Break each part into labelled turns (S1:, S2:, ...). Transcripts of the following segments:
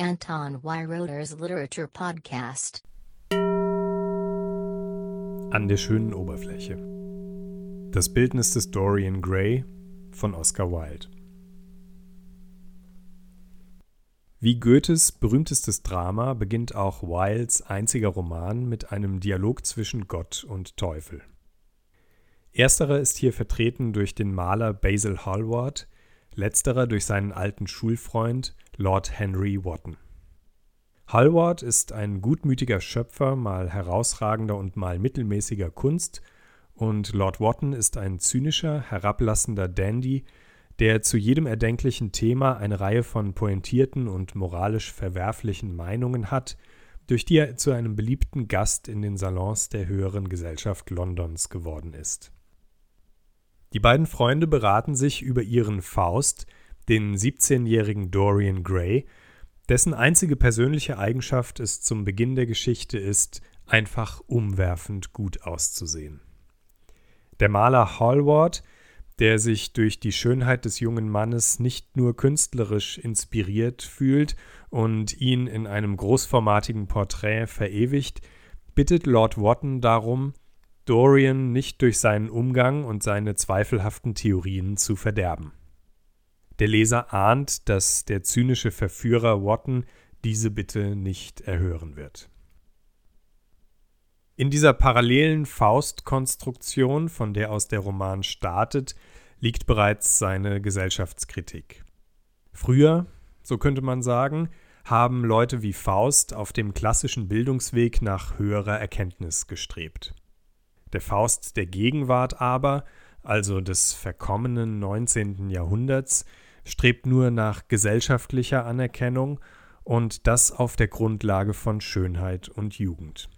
S1: Anton Weiroder's Literature Podcast.
S2: An der schönen Oberfläche. Das Bildnis des Dorian Gray von Oscar Wilde. Wie Goethes berühmtestes Drama beginnt auch Wildes einziger Roman mit einem Dialog zwischen Gott und Teufel. Ersterer ist hier vertreten durch den Maler Basil Hallward, letzterer durch seinen alten Schulfreund Lord Henry Wotton. Hallward ist ein gutmütiger Schöpfer mal herausragender und mal mittelmäßiger Kunst, und Lord Wotton ist ein zynischer, herablassender Dandy, der zu jedem erdenklichen Thema eine Reihe von pointierten und moralisch verwerflichen Meinungen hat, durch die er zu einem beliebten Gast in den Salons der höheren Gesellschaft Londons geworden ist. Die beiden Freunde beraten sich über ihren Faust, den 17-jährigen Dorian Gray, dessen einzige persönliche Eigenschaft es zum Beginn der Geschichte ist, einfach umwerfend gut auszusehen. Der Maler Hallward, der sich durch die Schönheit des jungen Mannes nicht nur künstlerisch inspiriert fühlt und ihn in einem großformatigen Porträt verewigt, bittet Lord Wotton darum, Dorian nicht durch seinen Umgang und seine zweifelhaften Theorien zu verderben. Der Leser ahnt, dass der zynische Verführer Wotton diese Bitte nicht erhören wird. In dieser parallelen Faustkonstruktion, von der aus der Roman startet, liegt bereits seine Gesellschaftskritik. Früher, so könnte man sagen, haben Leute wie Faust auf dem klassischen Bildungsweg nach höherer Erkenntnis gestrebt. Der Faust der Gegenwart aber, also des verkommenen 19. Jahrhunderts, strebt nur nach gesellschaftlicher Anerkennung und das auf der Grundlage von Schönheit und Jugend.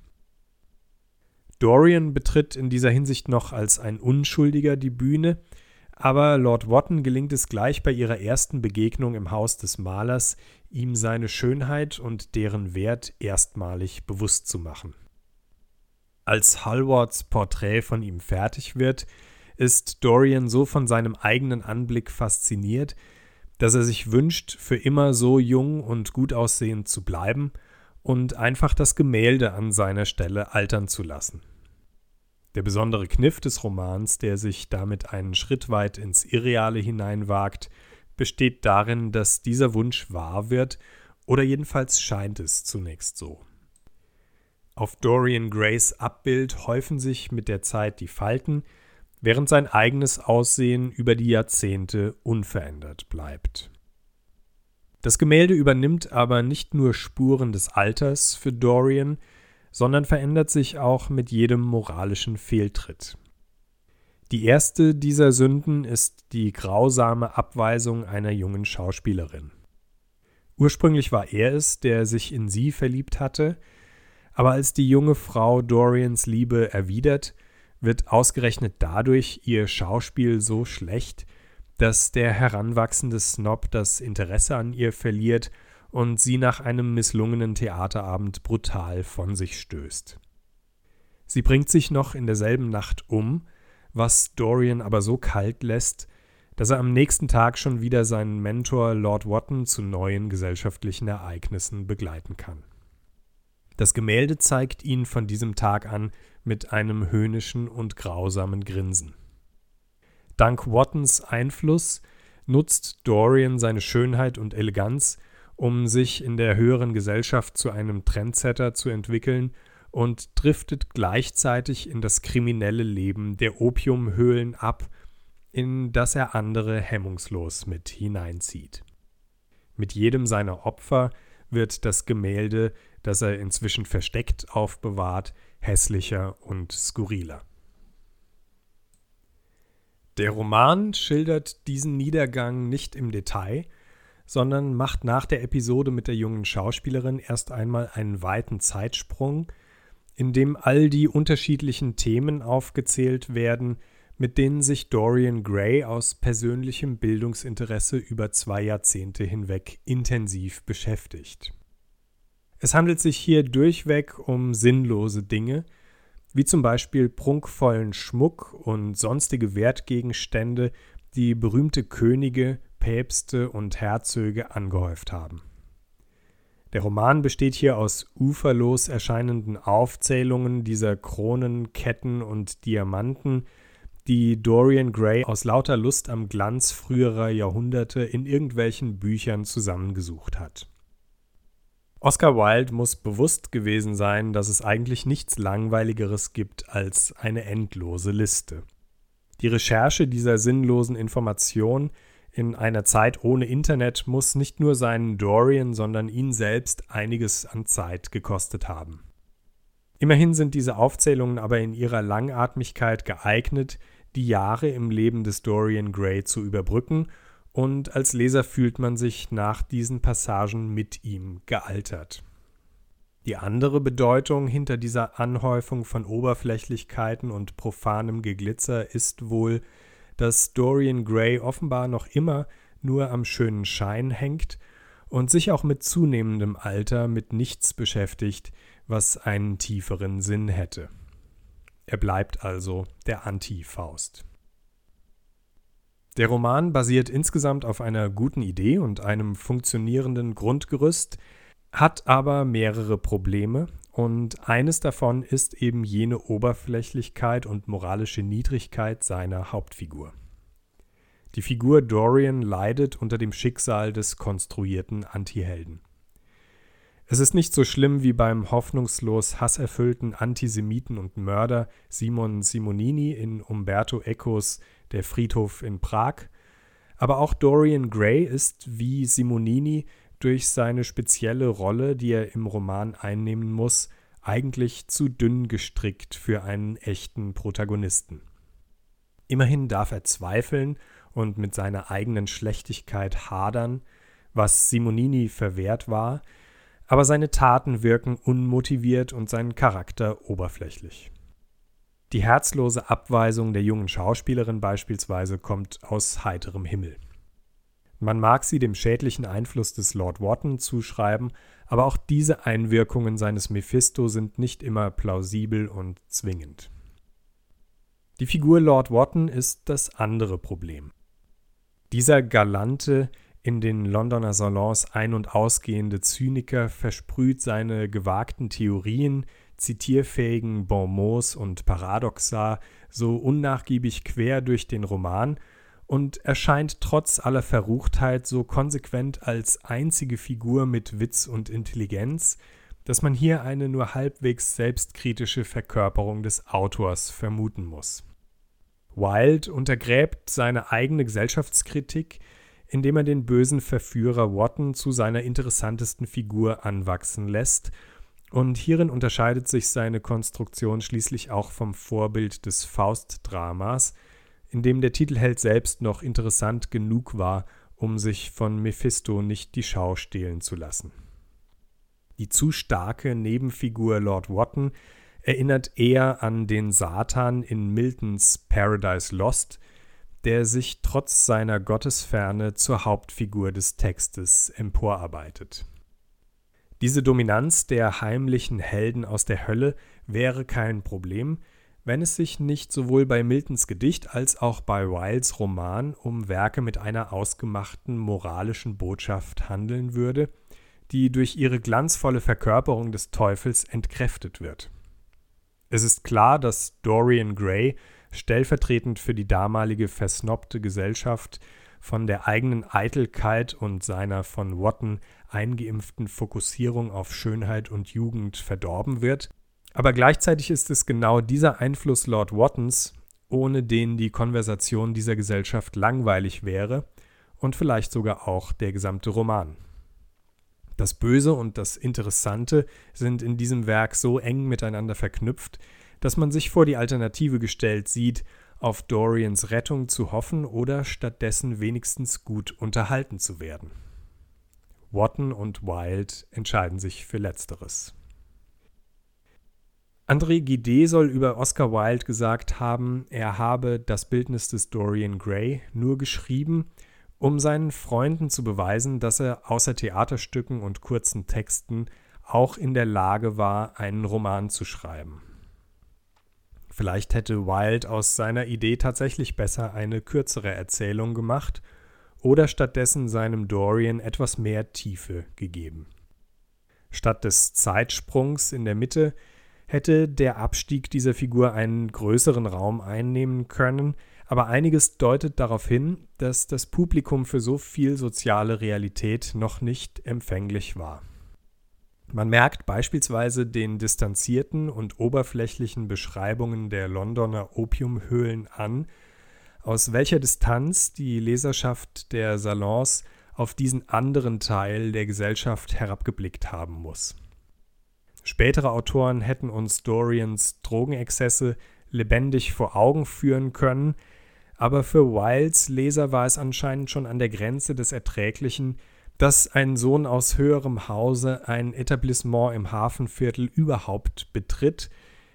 S2: Dorian betritt in dieser Hinsicht noch als ein Unschuldiger die Bühne, aber Lord Wotton gelingt es gleich bei ihrer ersten Begegnung im Haus des Malers, ihm seine Schönheit und deren Wert erstmalig bewusst zu machen. Als Hallwards Porträt von ihm fertig wird, ist Dorian so von seinem eigenen Anblick fasziniert, dass er sich wünscht, für immer so jung und gut aussehend zu bleiben und einfach das Gemälde an seiner Stelle altern zu lassen. Der besondere Kniff des Romans, der sich damit einen Schritt weit ins Irreale hineinwagt, besteht darin, dass dieser Wunsch wahr wird, oder jedenfalls scheint es zunächst so. Auf Dorian Grays Abbild häufen sich mit der Zeit die Falten, während sein eigenes Aussehen über die Jahrzehnte unverändert bleibt. Das Gemälde übernimmt aber nicht nur Spuren des Alters für Dorian, sondern verändert sich auch mit jedem moralischen Fehltritt. Die erste dieser Sünden ist die grausame Abweisung einer jungen Schauspielerin. Ursprünglich war er es, der sich in sie verliebt hatte, aber als die junge Frau Dorians Liebe erwidert, wird ausgerechnet dadurch ihr Schauspiel so schlecht, dass der heranwachsende Snob das Interesse an ihr verliert und sie nach einem misslungenen Theaterabend brutal von sich stößt. Sie bringt sich noch in derselben Nacht um, was Dorian aber so kalt lässt, dass er am nächsten Tag schon wieder seinen Mentor Lord Wotton zu neuen gesellschaftlichen Ereignissen begleiten kann. Das Gemälde zeigt ihn von diesem Tag an mit einem höhnischen und grausamen Grinsen. Dank Wattons Einfluss nutzt Dorian seine Schönheit und Eleganz, um sich in der höheren Gesellschaft zu einem Trendsetter zu entwickeln und driftet gleichzeitig in das kriminelle Leben der Opiumhöhlen ab, in das er andere hemmungslos mit hineinzieht. Mit jedem seiner Opfer wird das Gemälde das er inzwischen versteckt aufbewahrt, hässlicher und skurriler. Der Roman schildert diesen Niedergang nicht im Detail, sondern macht nach der Episode mit der jungen Schauspielerin erst einmal einen weiten Zeitsprung, in dem all die unterschiedlichen Themen aufgezählt werden, mit denen sich Dorian Gray aus persönlichem Bildungsinteresse über zwei Jahrzehnte hinweg intensiv beschäftigt. Es handelt sich hier durchweg um sinnlose Dinge, wie zum Beispiel prunkvollen Schmuck und sonstige Wertgegenstände, die berühmte Könige, Päpste und Herzöge angehäuft haben. Der Roman besteht hier aus uferlos erscheinenden Aufzählungen dieser Kronen, Ketten und Diamanten, die Dorian Gray aus lauter Lust am Glanz früherer Jahrhunderte in irgendwelchen Büchern zusammengesucht hat. Oscar Wilde muss bewusst gewesen sein, dass es eigentlich nichts Langweiligeres gibt als eine endlose Liste. Die Recherche dieser sinnlosen Information in einer Zeit ohne Internet muss nicht nur seinen Dorian, sondern ihn selbst einiges an Zeit gekostet haben. Immerhin sind diese Aufzählungen aber in ihrer Langatmigkeit geeignet, die Jahre im Leben des Dorian Gray zu überbrücken, und als Leser fühlt man sich nach diesen Passagen mit ihm gealtert. Die andere Bedeutung hinter dieser Anhäufung von Oberflächlichkeiten und profanem Geglitzer ist wohl, dass Dorian Gray offenbar noch immer nur am schönen Schein hängt und sich auch mit zunehmendem Alter mit nichts beschäftigt, was einen tieferen Sinn hätte. Er bleibt also der Anti-Faust. Der Roman basiert insgesamt auf einer guten Idee und einem funktionierenden Grundgerüst, hat aber mehrere Probleme und eines davon ist eben jene Oberflächlichkeit und moralische Niedrigkeit seiner Hauptfigur. Die Figur Dorian leidet unter dem Schicksal des konstruierten Antihelden. Es ist nicht so schlimm wie beim hoffnungslos hasserfüllten Antisemiten und Mörder Simon Simonini in Umberto Ecos Der Friedhof in Prag, aber auch Dorian Gray ist wie Simonini durch seine spezielle Rolle, die er im Roman einnehmen muss, eigentlich zu dünn gestrickt für einen echten Protagonisten. Immerhin darf er zweifeln und mit seiner eigenen Schlechtigkeit hadern, was Simonini verwehrt war, aber seine Taten wirken unmotiviert und sein Charakter oberflächlich. Die herzlose Abweisung der jungen Schauspielerin beispielsweise kommt aus heiterem Himmel. Man mag sie dem schädlichen Einfluss des Lord Wotton zuschreiben, aber auch diese Einwirkungen seines Mephisto sind nicht immer plausibel und zwingend. Die Figur Lord Wotton ist das andere Problem. Dieser galante, in den Londoner Salons ein- und ausgehende Zyniker versprüht seine gewagten Theorien, zitierfähigen Bonmots und Paradoxa so unnachgiebig quer durch den Roman und erscheint trotz aller Verruchtheit so konsequent als einzige Figur mit Witz und Intelligenz, dass man hier eine nur halbwegs selbstkritische Verkörperung des Autors vermuten muss. Wilde untergräbt seine eigene Gesellschaftskritik, indem er den bösen Verführer Wotton zu seiner interessantesten Figur anwachsen lässt, und hierin unterscheidet sich seine Konstruktion schließlich auch vom Vorbild des Faust-Dramas, in dem der Titelheld selbst noch interessant genug war, um sich von Mephisto nicht die Schau stehlen zu lassen. Die zu starke Nebenfigur Lord Wotton erinnert eher an den Satan in Miltons Paradise Lost, der sich trotz seiner Gottesferne zur Hauptfigur des Textes emporarbeitet. Diese Dominanz der heimlichen Helden aus der Hölle wäre kein Problem, wenn es sich nicht sowohl bei Miltons Gedicht als auch bei Wildes Roman um Werke mit einer ausgemachten moralischen Botschaft handeln würde, die durch ihre glanzvolle Verkörperung des Teufels entkräftet wird. Es ist klar, dass Dorian Gray stellvertretend für die damalige versnobte Gesellschaft von der eigenen Eitelkeit und seiner von Wotton eingeimpften Fokussierung auf Schönheit und Jugend verdorben wird aber gleichzeitig ist es genau dieser Einfluss Lord Wattons, ohne den die Konversation dieser Gesellschaft langweilig wäre und vielleicht sogar auch der gesamte Roman. Das Böse und das Interessante sind in diesem Werk so eng miteinander verknüpft, dass man sich vor die Alternative gestellt sieht, auf Dorians Rettung zu hoffen oder stattdessen wenigstens gut unterhalten zu werden. Watton und Wilde entscheiden sich für Letzteres. André Gide soll über Oscar Wilde gesagt haben, er habe das Bildnis des Dorian Gray nur geschrieben, um seinen Freunden zu beweisen, dass er außer Theaterstücken und kurzen Texten auch in der Lage war, einen Roman zu schreiben. Vielleicht hätte Wilde aus seiner Idee tatsächlich besser eine kürzere Erzählung gemacht oder stattdessen seinem Dorian etwas mehr Tiefe gegeben. Statt des Zeitsprungs in der Mitte hätte der Abstieg dieser Figur einen größeren Raum einnehmen können, aber einiges deutet darauf hin, dass das Publikum für so viel soziale Realität noch nicht empfänglich war. Man merkt beispielsweise den distanzierten und oberflächlichen Beschreibungen der Londoner Opiumhöhlen an, aus welcher Distanz die Leserschaft der Salons auf diesen anderen Teil der Gesellschaft herabgeblickt haben muss. Spätere Autoren hätten uns Dorians Drogenexzesse lebendig vor Augen führen können, aber für Wilds Leser war es anscheinend schon an der Grenze des Erträglichen, dass ein Sohn aus höherem Hause ein Etablissement im Hafenviertel überhaupt betritt,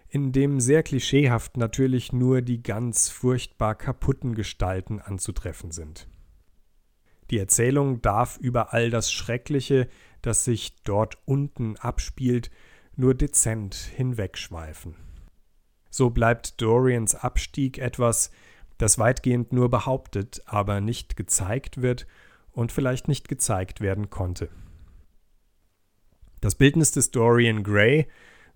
S2: in dem sehr klischeehaft natürlich nur die ganz furchtbar kaputten Gestalten anzutreffen sind. Die Erzählung darf über all das Schreckliche, das sich dort unten abspielt, nur dezent hinwegschweifen. So bleibt Dorians Abstieg etwas, das weitgehend nur behauptet, aber nicht gezeigt wird und vielleicht nicht gezeigt werden konnte. Das Bildnis des Dorian Gray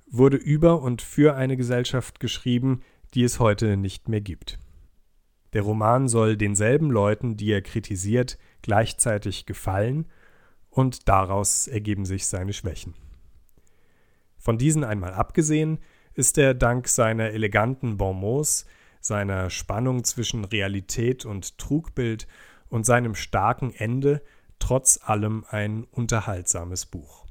S2: wurde über und für eine Gesellschaft geschrieben, die es heute nicht mehr gibt. Der Roman soll denselben Leuten, die er kritisiert, gleichzeitig gefallen, und daraus ergeben sich seine Schwächen. Von diesen einmal abgesehen, ist er dank seiner eleganten Bonmots, seiner Spannung zwischen Realität und Trugbild und seinem starken Ende trotz allem ein unterhaltsames Buch.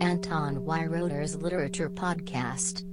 S1: Anton Weiroder's Literature Podcast